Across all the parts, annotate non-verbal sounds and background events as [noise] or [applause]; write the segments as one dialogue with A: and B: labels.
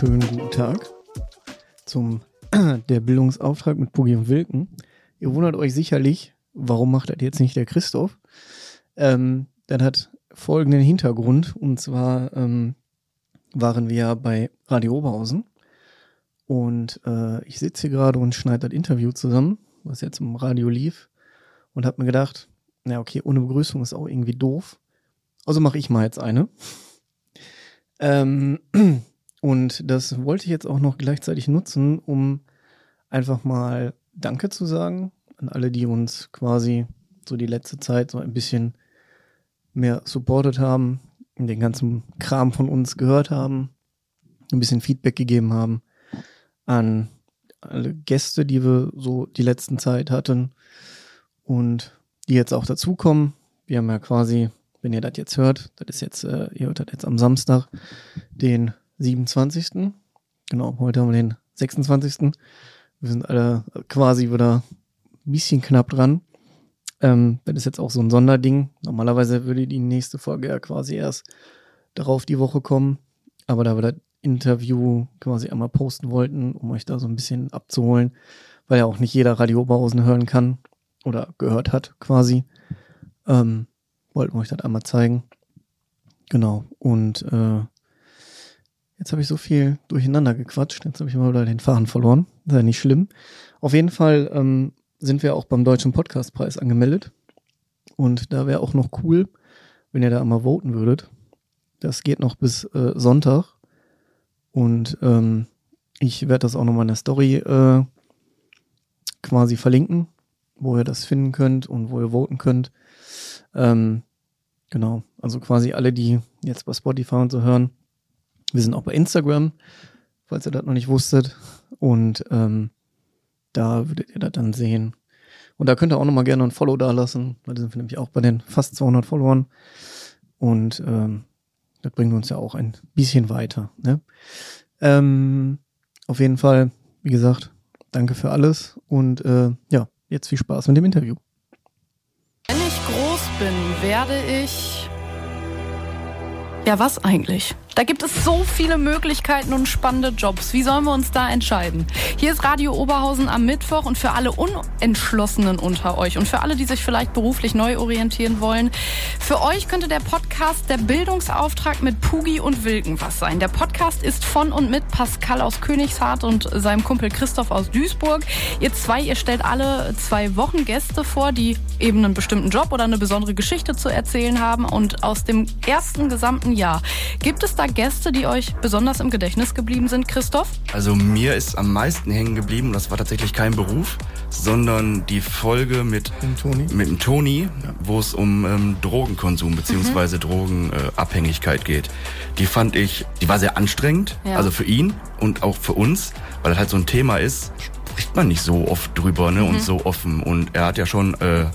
A: Wunderschönen guten Tag zum [clears throat] der Bildungsauftrag mit Boogie und Wilken. Ihr wundert euch sicherlich, warum macht das jetzt nicht der Christoph? Ähm, das hat folgenden Hintergrund. Und zwar ähm, waren wir bei Radio Oberhausen. Und äh, ich sitze hier gerade und schneide das Interview zusammen, was jetzt im Radio lief. Und habe mir gedacht, na okay, ohne Begrüßung ist auch irgendwie doof. Also mache ich mal jetzt eine. Ähm, [clears throat] und das wollte ich jetzt auch noch gleichzeitig nutzen, um einfach mal Danke zu sagen an alle, die uns quasi so die letzte Zeit so ein bisschen mehr supportet haben, den ganzen Kram von uns gehört haben, ein bisschen Feedback gegeben haben an alle Gäste, die wir so die letzten Zeit hatten und die jetzt auch dazukommen. Wir haben ja quasi, wenn ihr das jetzt hört, das ist jetzt, äh, ihr hört das jetzt am Samstag, den 27. Genau, heute haben wir den 26. Wir sind alle quasi wieder ein bisschen knapp dran. Ähm, das ist jetzt auch so ein Sonderding. Normalerweise würde die nächste Folge ja quasi erst darauf die Woche kommen. Aber da wir das Interview quasi einmal posten wollten, um euch da so ein bisschen abzuholen, weil ja auch nicht jeder Radio Oberhausen hören kann oder gehört hat quasi, ähm, wollten wir euch das einmal zeigen. Genau. Und äh, jetzt habe ich so viel durcheinander gequatscht. Jetzt habe ich mal wieder den Faden verloren. Das ist ja nicht schlimm. Auf jeden Fall ähm, sind wir auch beim Deutschen Podcastpreis angemeldet. Und da wäre auch noch cool, wenn ihr da einmal voten würdet. Das geht noch bis äh, Sonntag. Und ähm, ich werde das auch nochmal in der Story äh, quasi verlinken, wo ihr das finden könnt und wo ihr voten könnt. Ähm, genau, also quasi alle, die jetzt bei Spotify und so hören. Wir sind auch bei Instagram, falls ihr das noch nicht wusstet. Und ähm, da würdet ihr das dann sehen. Und da könnt ihr auch nochmal gerne ein Follow da lassen, weil da sind wir nämlich auch bei den fast 200 Followern. Und ähm, das bringt uns ja auch ein bisschen weiter. Ne? Ähm, auf jeden Fall, wie gesagt, danke für alles und äh, ja, jetzt viel Spaß mit dem Interview.
B: Wenn ich groß bin, werde ich. Ja, was eigentlich? Da gibt es so viele Möglichkeiten und spannende Jobs. Wie sollen wir uns da entscheiden? Hier ist Radio Oberhausen am Mittwoch und für alle Unentschlossenen unter euch und für alle, die sich vielleicht beruflich neu orientieren wollen, für euch könnte der Podcast der Bildungsauftrag mit Pugi und Wilken was sein. Der Podcast ist von und mit Pascal aus Königshardt und seinem Kumpel Christoph aus Duisburg. Ihr zwei, ihr stellt alle zwei Wochen Gäste vor, die eben einen bestimmten Job oder eine besondere Geschichte zu erzählen haben. Und aus dem ersten gesamten Jahr gibt es da Gäste, die euch besonders im Gedächtnis geblieben sind, Christoph?
C: Also mir ist am meisten hängen geblieben, das war tatsächlich kein Beruf, sondern die Folge mit,
A: Toni.
C: mit dem Toni, wo es um ähm, Drogenkonsum bzw. Mhm. Drogenabhängigkeit geht. Die fand ich, die war sehr anstrengend, ja. also für ihn und auch für uns, weil das halt so ein Thema ist, spricht man nicht so oft drüber ne, mhm. und so offen. Und er hat ja schon äh,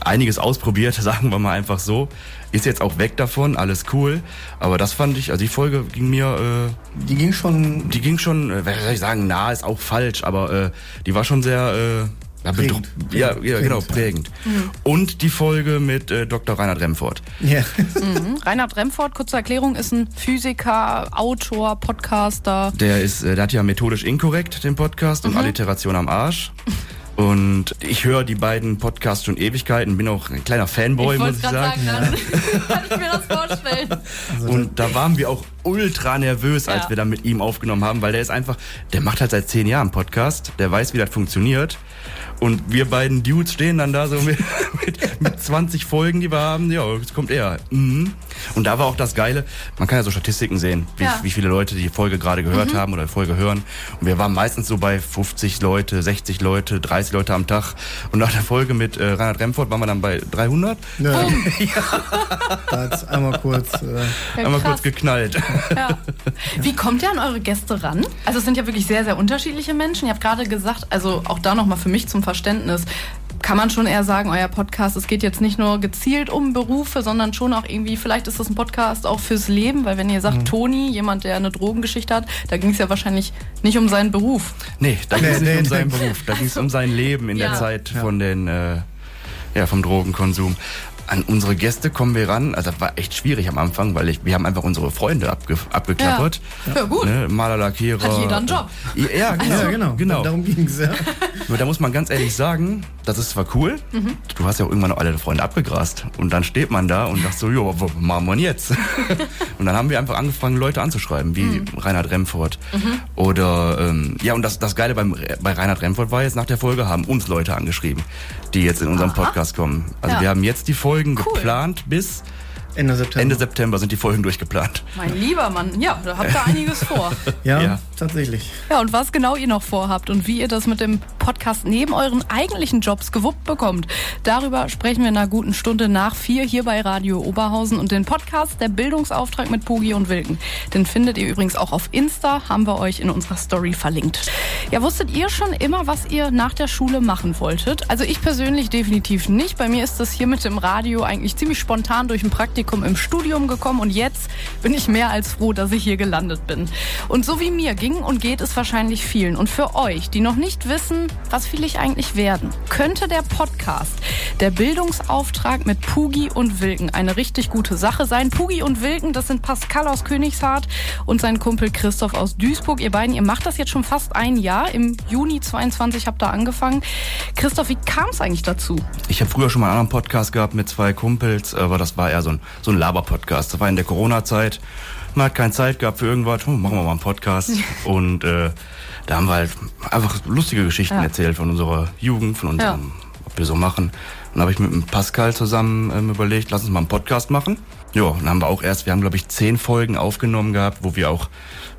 C: einiges ausprobiert, [laughs] sagen wir mal einfach so. Ist jetzt auch weg davon, alles cool. Aber das fand ich, also die Folge ging mir.
A: Äh, die ging schon.
C: Die ging schon, äh, soll ich sagen, nah ist auch falsch, aber äh, die war schon sehr. Äh, ja, prägend. Ja, ja, genau, prägend. Mhm. Und die Folge mit äh, Dr. Reinhard Remford.
B: Ja. Mhm. Reinhard Remford, kurze Erklärung, ist ein Physiker, Autor, Podcaster.
C: Der ist, äh, der hat ja methodisch inkorrekt den Podcast mhm. und Alliteration am Arsch. Und ich höre die beiden Podcasts schon Ewigkeiten, bin auch ein kleiner Fanboy, ich muss ich sagen. sagen
B: ja. [laughs] Kann ich mir das vorstellen.
C: Also und da waren wir auch ultra nervös, als ja. wir dann mit ihm aufgenommen haben, weil der ist einfach, der macht halt seit zehn Jahren Podcast, der weiß, wie das funktioniert. Und wir beiden Dudes stehen dann da so mit, [laughs] mit, mit 20 Folgen, die wir haben. Ja, jetzt kommt er. Mhm. Und da war auch das Geile, man kann ja so Statistiken sehen, wie, ja. wie viele Leute die Folge gerade gehört mhm. haben oder die Folge hören. Und wir waren meistens so bei 50 Leute, 60 Leute, 30 Leute am Tag. Und nach der Folge mit äh, Reinhard Remford waren wir dann bei 300.
A: Ja. [laughs] ja. Da hat's einmal kurz,
C: äh, einmal kurz geknallt. Ja.
B: Wie kommt ihr an eure Gäste ran? Also es sind ja wirklich sehr, sehr unterschiedliche Menschen. Ihr habt gerade gesagt, also auch da nochmal für mich zum Verständnis, kann man schon eher sagen, euer Podcast, es geht jetzt nicht nur gezielt um Berufe, sondern schon auch irgendwie, vielleicht ist das ein Podcast auch fürs Leben, weil wenn ihr sagt, mhm. Toni, jemand, der eine Drogengeschichte hat, da ging es ja wahrscheinlich nicht um seinen Beruf.
C: Nee, da ging es nicht um seinen Beruf, da ging es um sein Leben in ja. der Zeit von den, äh, ja, vom Drogenkonsum. An unsere Gäste kommen wir ran. Also das war echt schwierig am Anfang, weil ich, wir haben einfach unsere Freunde abge, abgeklappert.
B: Ja, ja gut.
C: Ne? Maler, Lackierer.
B: Hat jeder einen Job.
C: Ja, [laughs] genau.
A: Ja, genau.
C: genau.
A: Darum ging es, ja.
C: Nur da muss man ganz ehrlich sagen, das ist zwar cool,
B: Mhm.
C: du hast ja auch irgendwann auch alle Freunde abgegrast. Und dann steht man da und sagt so, jo, was machen wir denn jetzt? [laughs] und dann haben wir einfach angefangen, Leute anzuschreiben, wie
B: Mhm.
C: Reinhard Remford. Oder, ähm, ja, und das, das Geile beim, bei Reinhard Remford war jetzt nach der Folge, haben uns Leute angeschrieben, die jetzt in unserem
B: Aha.
C: Podcast kommen. Also
B: Ja.
C: wir haben jetzt die Folgen
B: Cool.
C: geplant bis
A: Ende September.
C: Ende September sind die Folgen durchgeplant.
B: Mein lieber Mann, ja, da habt ihr [laughs] einiges vor.
A: ja,
C: Ja.
A: Tatsächlich.
B: Ja, und was genau ihr noch vorhabt und wie ihr das mit dem Podcast neben euren eigentlichen Jobs gewuppt bekommt, darüber sprechen wir in einer guten Stunde nach vier hier bei Radio Oberhausen und den Podcast Der Bildungsauftrag mit Pugi und Wilken. Den findet ihr übrigens auch auf Insta, haben wir euch in unserer Story verlinkt. Ja, wusstet ihr schon immer, was ihr nach der Schule machen wolltet? Also ich persönlich definitiv nicht. Bei mir ist das hier mit dem Radio eigentlich ziemlich spontan durch ein Praktikum im Studium gekommen und jetzt bin ich mehr als froh, dass ich hier gelandet bin. Und so wie mir ging und geht es wahrscheinlich vielen. Und für euch, die noch nicht wissen, was will ich eigentlich werden, könnte der Podcast, der Bildungsauftrag mit Pugi und Wilken, eine richtig gute Sache sein. Pugi und Wilken, das sind Pascal aus Königshardt und sein Kumpel Christoph aus Duisburg. Ihr beiden, ihr macht das jetzt schon fast ein Jahr. Im Juni 22 habt ihr angefangen. Christoph, wie kam es eigentlich dazu?
C: Ich habe früher schon mal einen anderen Podcast gehabt mit zwei Kumpels, aber das war eher so ein, so ein Laber-Podcast. Das war in der Corona-Zeit. Man hat keine Zeit gehabt für irgendwas. Hm, machen wir mal einen Podcast. Und äh, da haben wir halt einfach lustige Geschichten
B: Ja.
C: erzählt von unserer Jugend, von unserem, was wir so machen. Dann habe ich mit dem Pascal zusammen ähm, überlegt, lass uns mal einen Podcast machen. Ja, dann haben wir auch erst, wir haben glaube ich zehn Folgen aufgenommen gehabt, wo wir auch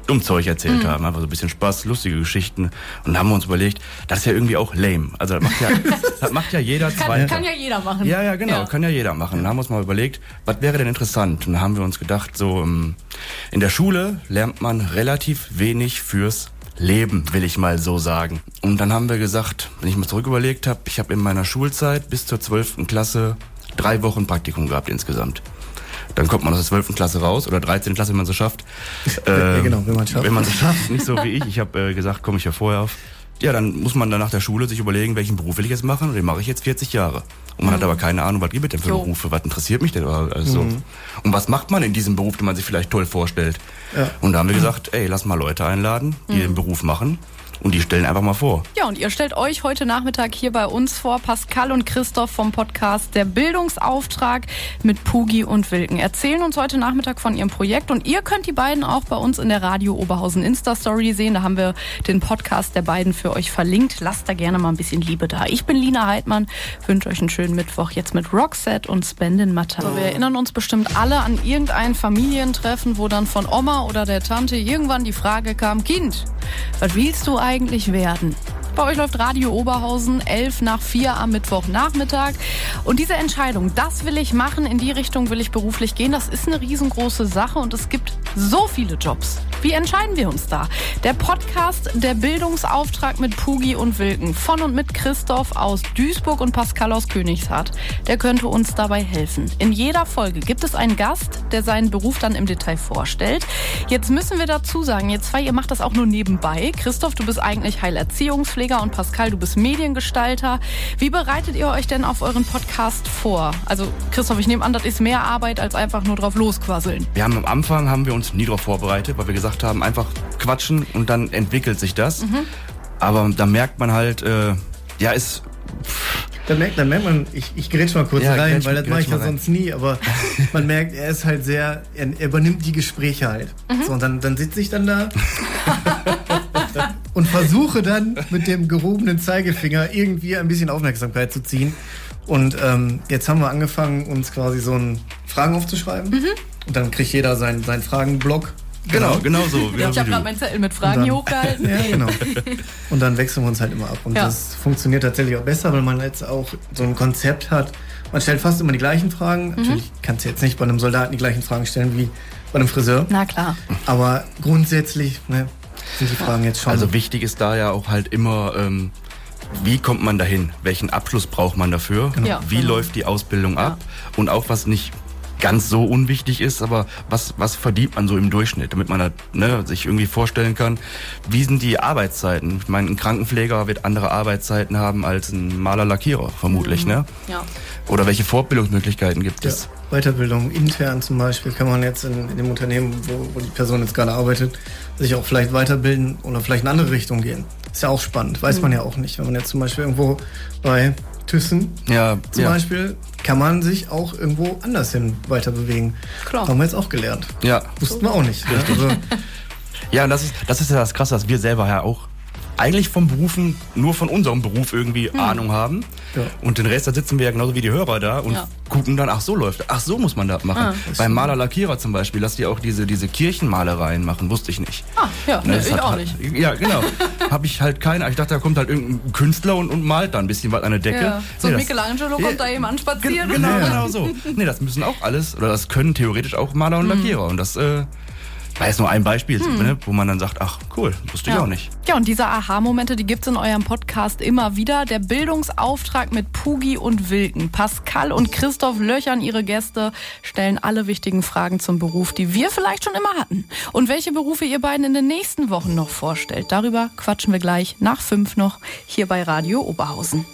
C: dumm Zeug erzählt haben, einfach so ein bisschen Spaß, lustige Geschichten. Und dann haben wir uns überlegt, das ist ja irgendwie auch lame. Also das macht ja, [laughs] das macht ja jeder
B: Kann,
C: zweite.
B: kann ja jeder machen.
C: Ja, ja, genau,
B: Ja.
C: kann ja jeder machen. Dann haben wir uns mal überlegt, was wäre denn interessant? Und dann haben wir uns gedacht, so ähm, in der Schule lernt man relativ wenig fürs Leben, will ich mal so sagen. Und dann haben wir gesagt, wenn ich mal zurück überlegt habe, ich habe in meiner Schulzeit bis zur 12. Klasse drei Wochen Praktikum gehabt insgesamt. Dann kommt man aus der 12. Klasse raus oder 13. Klasse, wenn man es so schafft. [laughs]
A: Ja, genau, wenn man es schafft.
C: Wenn man es schafft, nicht so wie ich. Ich habe äh, gesagt, komme ich ja vorher auf. Ja, dann muss man dann nach der Schule sich überlegen, welchen Beruf will ich jetzt machen. Und den mache ich jetzt 40 Jahre. Und man hat aber keine Ahnung, was gibt es denn für
B: Jo.
C: Berufe, was interessiert mich denn also so. Und was macht man in diesem Beruf, den man sich vielleicht toll vorstellt.
A: Ja.
C: Und da haben wir gesagt, ey, lass mal Leute einladen, die den Beruf machen. Und die stellen einfach mal vor.
B: Ja, und ihr stellt euch heute Nachmittag hier bei uns vor, Pascal und Christoph vom Podcast Der Bildungsauftrag mit Pugi und Wilken. Erzählen uns heute Nachmittag von ihrem Projekt und ihr könnt die beiden auch bei uns in der Radio Oberhausen Insta-Story sehen. Da haben wir den Podcast der beiden für euch verlinkt. Lasst da gerne mal ein bisschen Liebe da. Ich bin Lina Heidmann, wünsche euch einen schönen Mittwoch jetzt mit Roxette und Spendin Matter. So, wir erinnern uns bestimmt alle an irgendein Familientreffen, wo dann von Oma oder der Tante irgendwann die Frage kam, Kind, was willst du eigentlich werden? Bei euch läuft Radio Oberhausen 11 nach 4 am Mittwochnachmittag. Und diese Entscheidung, das will ich machen, in die Richtung will ich beruflich gehen, das ist eine riesengroße Sache und es gibt so viele Jobs. Wie entscheiden wir uns da? Der Podcast Der Bildungsauftrag mit Pugi und Wilken von und mit Christoph aus Duisburg und Pascal aus Königshardt. Der könnte uns dabei helfen. In jeder Folge gibt es einen Gast, der seinen Beruf dann im Detail vorstellt. Jetzt müssen wir dazu sagen, ihr zwei, ihr macht das auch nur nebenbei. Christoph, du bist eigentlich Heilerziehungspfleger und Pascal, du bist Mediengestalter. Wie bereitet ihr euch denn auf euren Podcast vor? Also Christoph, ich nehme an, das ist mehr Arbeit als einfach nur drauf losquasseln.
C: Wir haben am Anfang haben wir uns nie darauf vorbereitet, weil wir gesagt haben, einfach quatschen und dann entwickelt sich das. Aber da merkt man halt, äh, ja, ist
A: Da merkt, da merkt man, ich, ich grätsch mal kurz
C: Ja,
A: rein,
C: grätsch-
A: weil das mache ich ja sonst nie, aber [laughs] man merkt, er ist halt sehr, er, er übernimmt die Gespräche halt. So, und dann, dann sitze ich dann da [laughs] und versuche dann mit dem gehobenen Zeigefinger irgendwie ein bisschen Aufmerksamkeit zu ziehen. Und ähm, jetzt haben wir angefangen, uns quasi so einen Fragen aufzuschreiben. Und dann kriegt jeder seinen, seinen Fragenblock.
C: genau, genau so. Genau
B: ich
C: wie
B: habe gerade meinen Zettel mit Fragen
A: Und
B: hier
A: dann-
B: hochgehalten.
A: Ja, genau. [laughs] Und dann wechseln wir uns halt immer ab. Und
B: Ja.
A: das funktioniert tatsächlich auch besser, weil man jetzt auch so ein Konzept hat. Man stellt fast immer die gleichen Fragen. Natürlich kannst du jetzt nicht bei einem Soldaten die gleichen Fragen stellen wie bei einem Friseur.
B: Na klar.
A: Aber grundsätzlich ne, sind die Fragen jetzt schon.
C: Also wichtig ist da ja auch halt immer, ähm, wie kommt man dahin? Welchen Abschluss braucht man dafür?
B: Ja,
C: wie
B: genau.
C: läuft die Ausbildung ab? Und auch was nicht ganz so unwichtig ist, aber was, was verdient man so im Durchschnitt, damit man halt, ne, sich irgendwie vorstellen kann, wie sind die Arbeitszeiten? Ich meine, ein Krankenpfleger wird andere Arbeitszeiten haben als ein Maler-Lackierer, vermutlich, mhm. ne?
B: Ja.
C: Oder welche Fortbildungsmöglichkeiten gibt
A: ja.
C: es?
A: Weiterbildung intern zum Beispiel kann man jetzt in, in dem Unternehmen, wo, wo die Person jetzt gerade arbeitet, sich auch vielleicht weiterbilden oder vielleicht in eine andere Richtung gehen. Ist ja auch spannend, weiß mhm. man ja auch nicht. Wenn man jetzt zum Beispiel irgendwo bei Thyssen
C: ja,
A: zum
C: ja.
A: Beispiel, kann man sich auch irgendwo anders hin weiter bewegen.
B: Klar.
A: Haben wir jetzt auch gelernt.
C: Ja.
A: Wussten wir auch nicht. Ne? Also, [laughs]
C: ja, und das ist, das ist ja das Krasse, dass wir selber ja auch eigentlich vom Berufen, nur von unserem Beruf irgendwie hm. Ahnung haben. Ja. Und den Rest, da sitzen wir ja genauso wie die Hörer da und ja. gucken dann, ach so läuft, ach so muss man das machen. Ah, Beim Maler Lackierer zum Beispiel, dass die auch diese, diese Kirchenmalereien machen, wusste ich nicht.
B: Ah, ja, ne, ich auch nicht.
C: Ja, [laughs] genau. Habe ich halt keine, ich dachte, da kommt halt irgendein Künstler und, und malt da ein bisschen was an der Decke. Ja.
B: So nee, Michelangelo das, kommt da eben anspazieren.
C: Genau, genau so. [laughs] Nee, das müssen auch alles, oder das können theoretisch auch Maler und mhm. Lackierer. Und das äh, war jetzt nur ein Beispiel, hm. ne, wo man dann sagt, ach cool, wusste
B: ja.
C: ich auch nicht.
B: Ja, und diese Aha-Momente, die gibt's in eurem Podcast immer wieder. Der Bildungsauftrag mit Pugi und Wilken. Pascal und Christoph löchern ihre Gäste, stellen alle wichtigen Fragen zum Beruf, die wir vielleicht schon immer hatten. Und welche Berufe ihr beiden in den nächsten Wochen noch vorstellt, darüber quatschen wir gleich nach fünf noch hier bei Radio Oberhausen.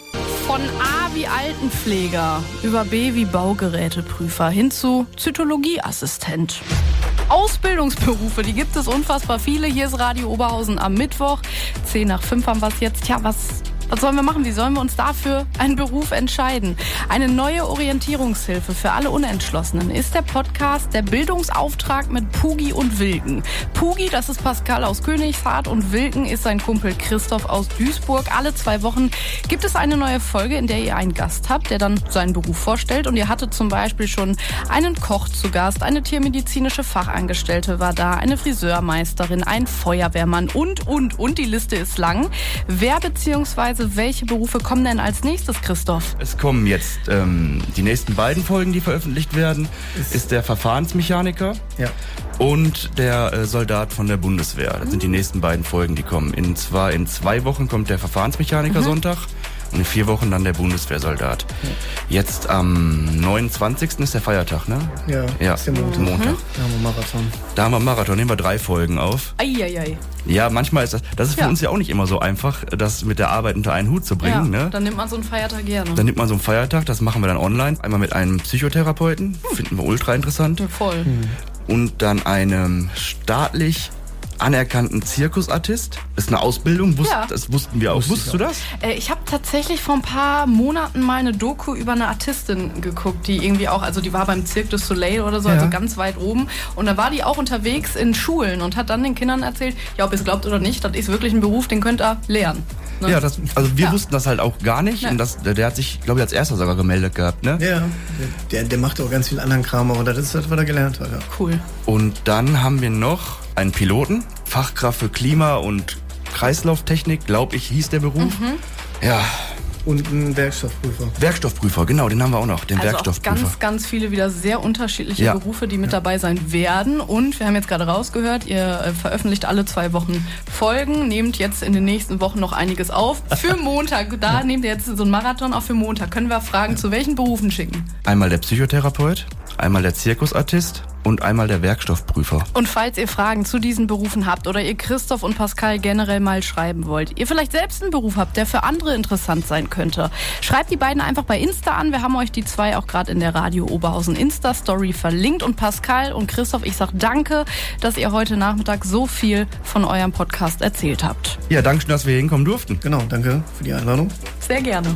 B: Von A wie Altenpfleger über B wie Baugeräteprüfer hin zu Zytologieassistent. Ausbildungsberufe, die gibt es unfassbar viele. Hier ist Radio Oberhausen am Mittwoch. 10 nach 5 haben wir es jetzt. Tja, was was sollen wir machen? Wie sollen wir uns dafür einen Beruf entscheiden? Eine neue Orientierungshilfe für alle Unentschlossenen ist der Podcast Der Bildungsauftrag mit Pugi und Wilken. Pugi, das ist Pascal aus Königshardt und Wilken ist sein Kumpel Christoph aus Duisburg. Alle zwei Wochen gibt es eine neue Folge, in der ihr einen Gast habt, der dann seinen Beruf vorstellt. Und ihr hattet zum Beispiel schon einen Koch zu Gast, eine tiermedizinische Fachangestellte war da, eine Friseurmeisterin, ein Feuerwehrmann und, und, und. Die Liste ist lang. Wer beziehungsweise beziehungsweise welche Berufe kommen denn als nächstes, Christoph?
C: Es kommen jetzt ähm, die nächsten beiden Folgen, die veröffentlicht werden, ist, ist der Verfahrensmechaniker
A: ja.
C: und der äh, Soldat von der Bundeswehr. Das mhm. sind die nächsten beiden Folgen, die kommen. In zwar in zwei Wochen kommt der Verfahrensmechaniker mhm. Sonntag in vier Wochen dann der Bundeswehrsoldat. Ja. Jetzt am 29. ist der Feiertag, ne?
A: Ja,
C: ja ist der Montag. Montag. Mhm.
A: Da haben wir Marathon.
C: Da haben wir Marathon, nehmen wir drei Folgen auf.
B: Eieiei.
C: Ja, manchmal ist das, das ist für ja. uns ja auch nicht immer so einfach, das mit der Arbeit unter einen Hut zu bringen. Ja, ne?
B: Dann nimmt man so einen Feiertag gerne.
C: Dann nimmt man so einen Feiertag, das machen wir dann online. Einmal mit einem Psychotherapeuten, hm. finden wir ultra interessant.
B: Ja, voll.
C: Hm. Und dann einem staatlich anerkannten Zirkusartist. Das ist eine Ausbildung, Wusst, ja. das wussten wir auch. Wusste Wusstest du das?
B: Äh, ich habe tatsächlich vor ein paar Monaten mal eine Doku über eine Artistin geguckt, die irgendwie auch, also die war beim Cirque du Soleil oder so, ja. also ganz weit oben. Und da war die auch unterwegs in Schulen und hat dann den Kindern erzählt, ja, ob ihr es glaubt oder nicht, das ist wirklich ein Beruf, den könnt ihr lernen.
C: Ne? Ja, das, also wir ja. wussten das halt auch gar nicht. Ja. Und das, der, der, hat sich, glaube ich, als erster sogar gemeldet gehabt, ne?
A: Ja, der, der macht auch ganz viel anderen Kram, aber das ist das, was er gelernt hat. Ja.
B: Cool.
C: Und dann haben wir noch einen Piloten, Fachkraft für Klima- und Kreislauftechnik, glaube ich, hieß der Beruf. Mhm. Ja,
A: und ein Werkstoffprüfer.
C: Werkstoffprüfer, genau, den haben wir auch noch, den
B: also
C: Werkstoffprüfer.
B: ganz, ganz viele wieder sehr unterschiedliche ja. Berufe, die mit ja. dabei sein werden. Und wir haben jetzt gerade rausgehört, ihr äh, veröffentlicht alle zwei Wochen Folgen, nehmt jetzt in den nächsten Wochen noch einiges auf. Für [laughs] Montag, da ja. nehmt ihr jetzt so einen Marathon auch für Montag. Können wir Fragen zu welchen Berufen schicken?
C: Einmal der Psychotherapeut, einmal der Zirkusartist und einmal der Werkstoffprüfer.
B: Und falls ihr Fragen zu diesen Berufen habt oder ihr Christoph und Pascal generell mal schreiben wollt, ihr vielleicht selbst einen Beruf habt, der für andere interessant sein könnte, schreibt die beiden einfach bei Insta an. Wir haben euch die zwei auch gerade in der Radio Oberhausen Insta-Story verlinkt. Und Pascal und Christoph, ich sag danke, dass ihr heute Nachmittag so viel von eurem Podcast erzählt habt.
C: Ja, danke schön, dass wir hier hinkommen durften.
A: Genau, danke für die Einladung.
B: Sehr gerne.